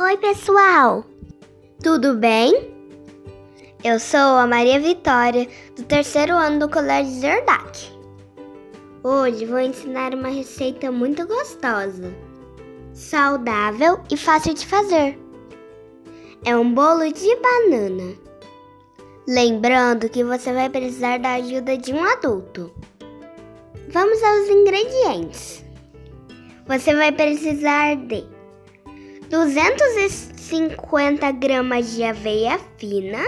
Oi, pessoal! Tudo bem? Eu sou a Maria Vitória, do terceiro ano do Colégio Zerdac. Hoje vou ensinar uma receita muito gostosa, saudável e fácil de fazer. É um bolo de banana. Lembrando que você vai precisar da ajuda de um adulto. Vamos aos ingredientes. Você vai precisar de 250 gramas de aveia fina,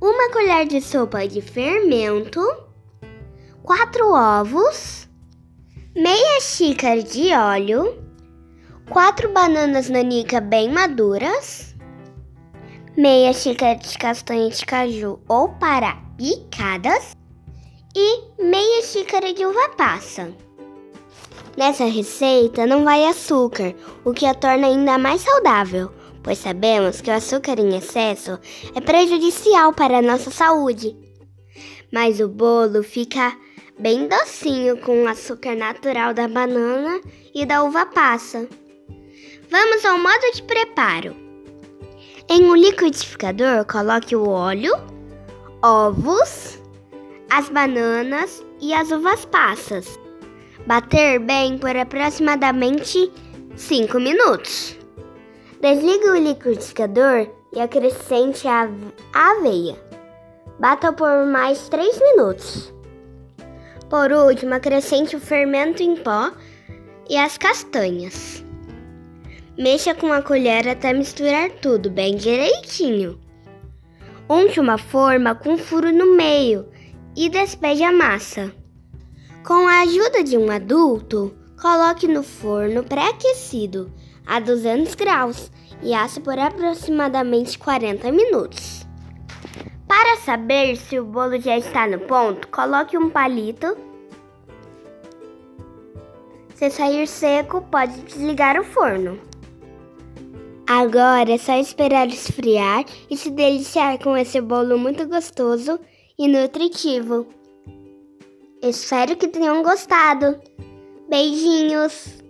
uma colher de sopa de fermento, quatro ovos, meia xícara de óleo, quatro bananas nanica bem maduras, meia xícara de castanha de caju ou para picadas e meia xícara de uva passa. Nessa receita não vai açúcar, o que a torna ainda mais saudável, pois sabemos que o açúcar em excesso é prejudicial para a nossa saúde. Mas o bolo fica bem docinho com o açúcar natural da banana e da uva passa. Vamos ao modo de preparo. Em um liquidificador, coloque o óleo, ovos, as bananas e as uvas passas. Bater bem por aproximadamente 5 minutos. Desligue o liquidificador e acrescente a aveia. Bata por mais 3 minutos. Por último, acrescente o fermento em pó e as castanhas. Mexa com a colher até misturar tudo bem direitinho. Unte uma forma com furo no meio e despeje a massa. Com a ajuda de um adulto, coloque no forno pré-aquecido a 200 graus e asse por aproximadamente 40 minutos. Para saber se o bolo já está no ponto, coloque um palito. Se sair seco, pode desligar o forno. Agora é só esperar esfriar e se deliciar com esse bolo muito gostoso e nutritivo. Espero que tenham gostado. Beijinhos!